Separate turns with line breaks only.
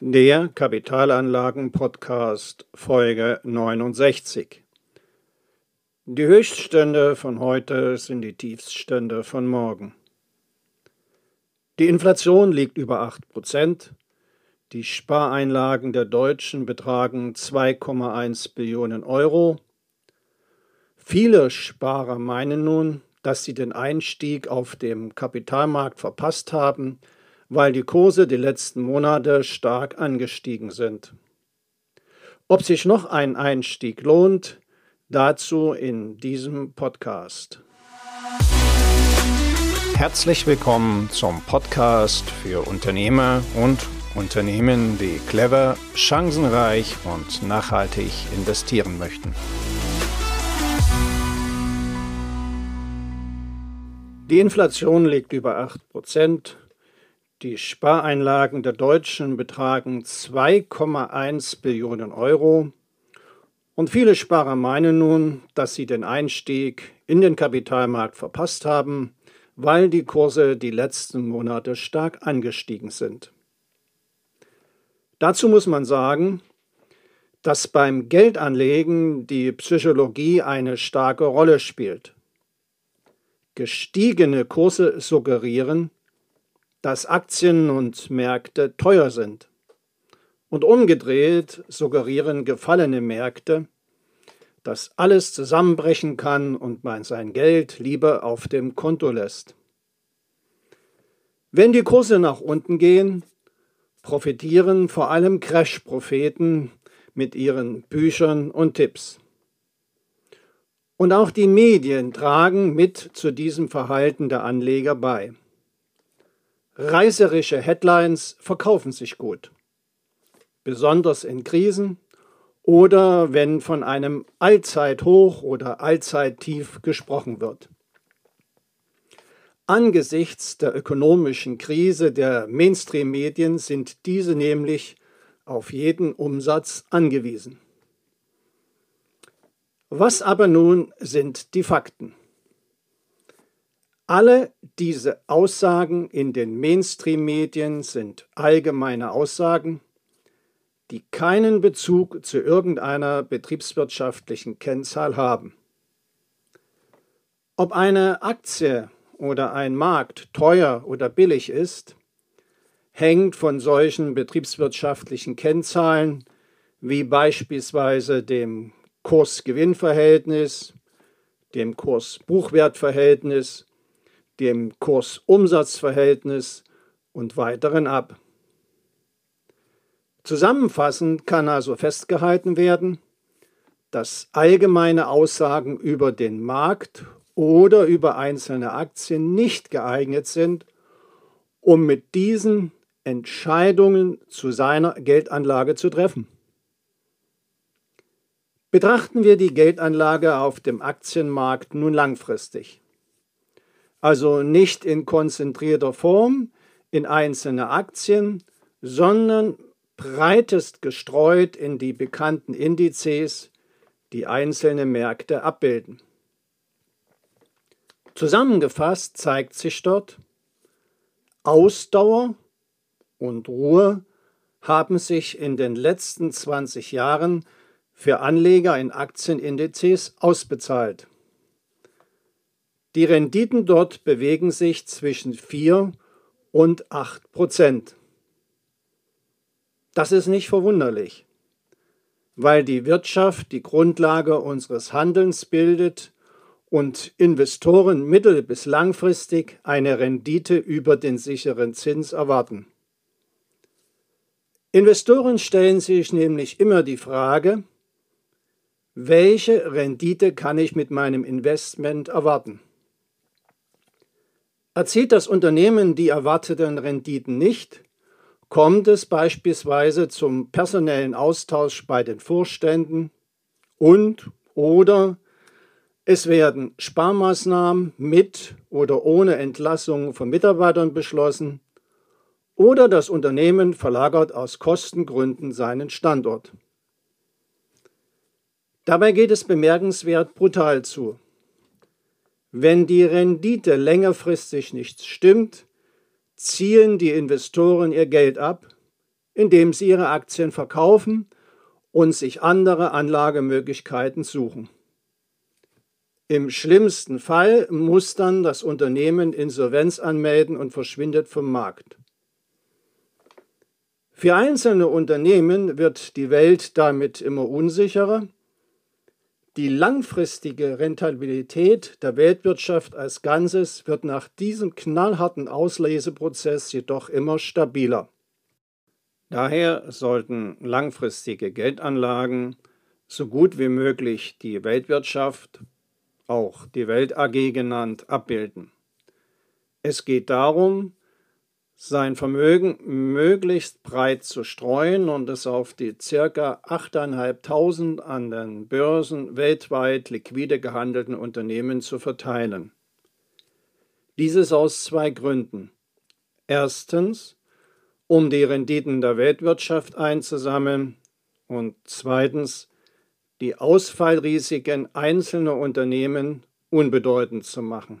Der Kapitalanlagen-Podcast Folge 69. Die Höchststände von heute sind die Tiefststände von morgen. Die Inflation liegt über 8 Prozent. Die Spareinlagen der Deutschen betragen 2,1 Billionen Euro. Viele Sparer meinen nun, dass sie den Einstieg auf dem Kapitalmarkt verpasst haben – weil die Kurse die letzten Monate stark angestiegen sind. Ob sich noch ein Einstieg lohnt, dazu in diesem Podcast. Herzlich willkommen zum Podcast für Unternehmer und Unternehmen, die clever, chancenreich und nachhaltig investieren möchten. Die Inflation liegt über 8 Prozent die Spareinlagen der Deutschen betragen 2,1 Billionen Euro und viele Sparer meinen nun, dass sie den Einstieg in den Kapitalmarkt verpasst haben, weil die Kurse die letzten Monate stark angestiegen sind. Dazu muss man sagen, dass beim Geldanlegen die Psychologie eine starke Rolle spielt. Gestiegene Kurse suggerieren, dass Aktien und Märkte teuer sind. Und umgedreht suggerieren gefallene Märkte, dass alles zusammenbrechen kann und man sein Geld lieber auf dem Konto lässt. Wenn die Kurse nach unten gehen, profitieren vor allem Crash-Propheten mit ihren Büchern und Tipps. Und auch die Medien tragen mit zu diesem Verhalten der Anleger bei. Reißerische Headlines verkaufen sich gut, besonders in Krisen oder wenn von einem Allzeithoch oder Allzeittief gesprochen wird. Angesichts der ökonomischen Krise der Mainstream-Medien sind diese nämlich auf jeden Umsatz angewiesen. Was aber nun sind die Fakten? Alle diese Aussagen in den Mainstream-Medien sind allgemeine Aussagen, die keinen Bezug zu irgendeiner betriebswirtschaftlichen Kennzahl haben. Ob eine Aktie oder ein Markt teuer oder billig ist, hängt von solchen betriebswirtschaftlichen Kennzahlen wie beispielsweise dem Kurs-Gewinn-Verhältnis, dem Kurs-Buchwert-Verhältnis dem Kursumsatzverhältnis und weiteren ab. Zusammenfassend kann also festgehalten werden, dass allgemeine Aussagen über den Markt oder über einzelne Aktien nicht geeignet sind, um mit diesen Entscheidungen zu seiner Geldanlage zu treffen. Betrachten wir die Geldanlage auf dem Aktienmarkt nun langfristig also nicht in konzentrierter Form in einzelne Aktien, sondern breitest gestreut in die bekannten Indizes, die einzelne Märkte abbilden. Zusammengefasst zeigt sich dort, Ausdauer und Ruhe haben sich in den letzten 20 Jahren für Anleger in Aktienindizes ausbezahlt. Die Renditen dort bewegen sich zwischen 4 und 8 Prozent. Das ist nicht verwunderlich, weil die Wirtschaft die Grundlage unseres Handelns bildet und Investoren mittel- bis langfristig eine Rendite über den sicheren Zins erwarten. Investoren stellen sich nämlich immer die Frage, welche Rendite kann ich mit meinem Investment erwarten? Erzielt das Unternehmen die erwarteten Renditen nicht, kommt es beispielsweise zum personellen Austausch bei den Vorständen und oder es werden Sparmaßnahmen mit oder ohne Entlassung von Mitarbeitern beschlossen oder das Unternehmen verlagert aus Kostengründen seinen Standort. Dabei geht es bemerkenswert brutal zu. Wenn die Rendite längerfristig nicht stimmt, ziehen die Investoren ihr Geld ab, indem sie ihre Aktien verkaufen und sich andere Anlagemöglichkeiten suchen. Im schlimmsten Fall muss dann das Unternehmen Insolvenz anmelden und verschwindet vom Markt. Für einzelne Unternehmen wird die Welt damit immer unsicherer. Die langfristige Rentabilität der Weltwirtschaft als Ganzes wird nach diesem knallharten Ausleseprozess jedoch immer stabiler. Daher sollten langfristige Geldanlagen so gut wie möglich die Weltwirtschaft auch die Welt AG genannt, abbilden. Es geht darum, sein Vermögen möglichst breit zu streuen und es auf die ca. 8.500 an den Börsen weltweit liquide gehandelten Unternehmen zu verteilen. Dieses aus zwei Gründen. Erstens, um die Renditen der Weltwirtschaft einzusammeln und zweitens, die Ausfallrisiken einzelner Unternehmen unbedeutend zu machen.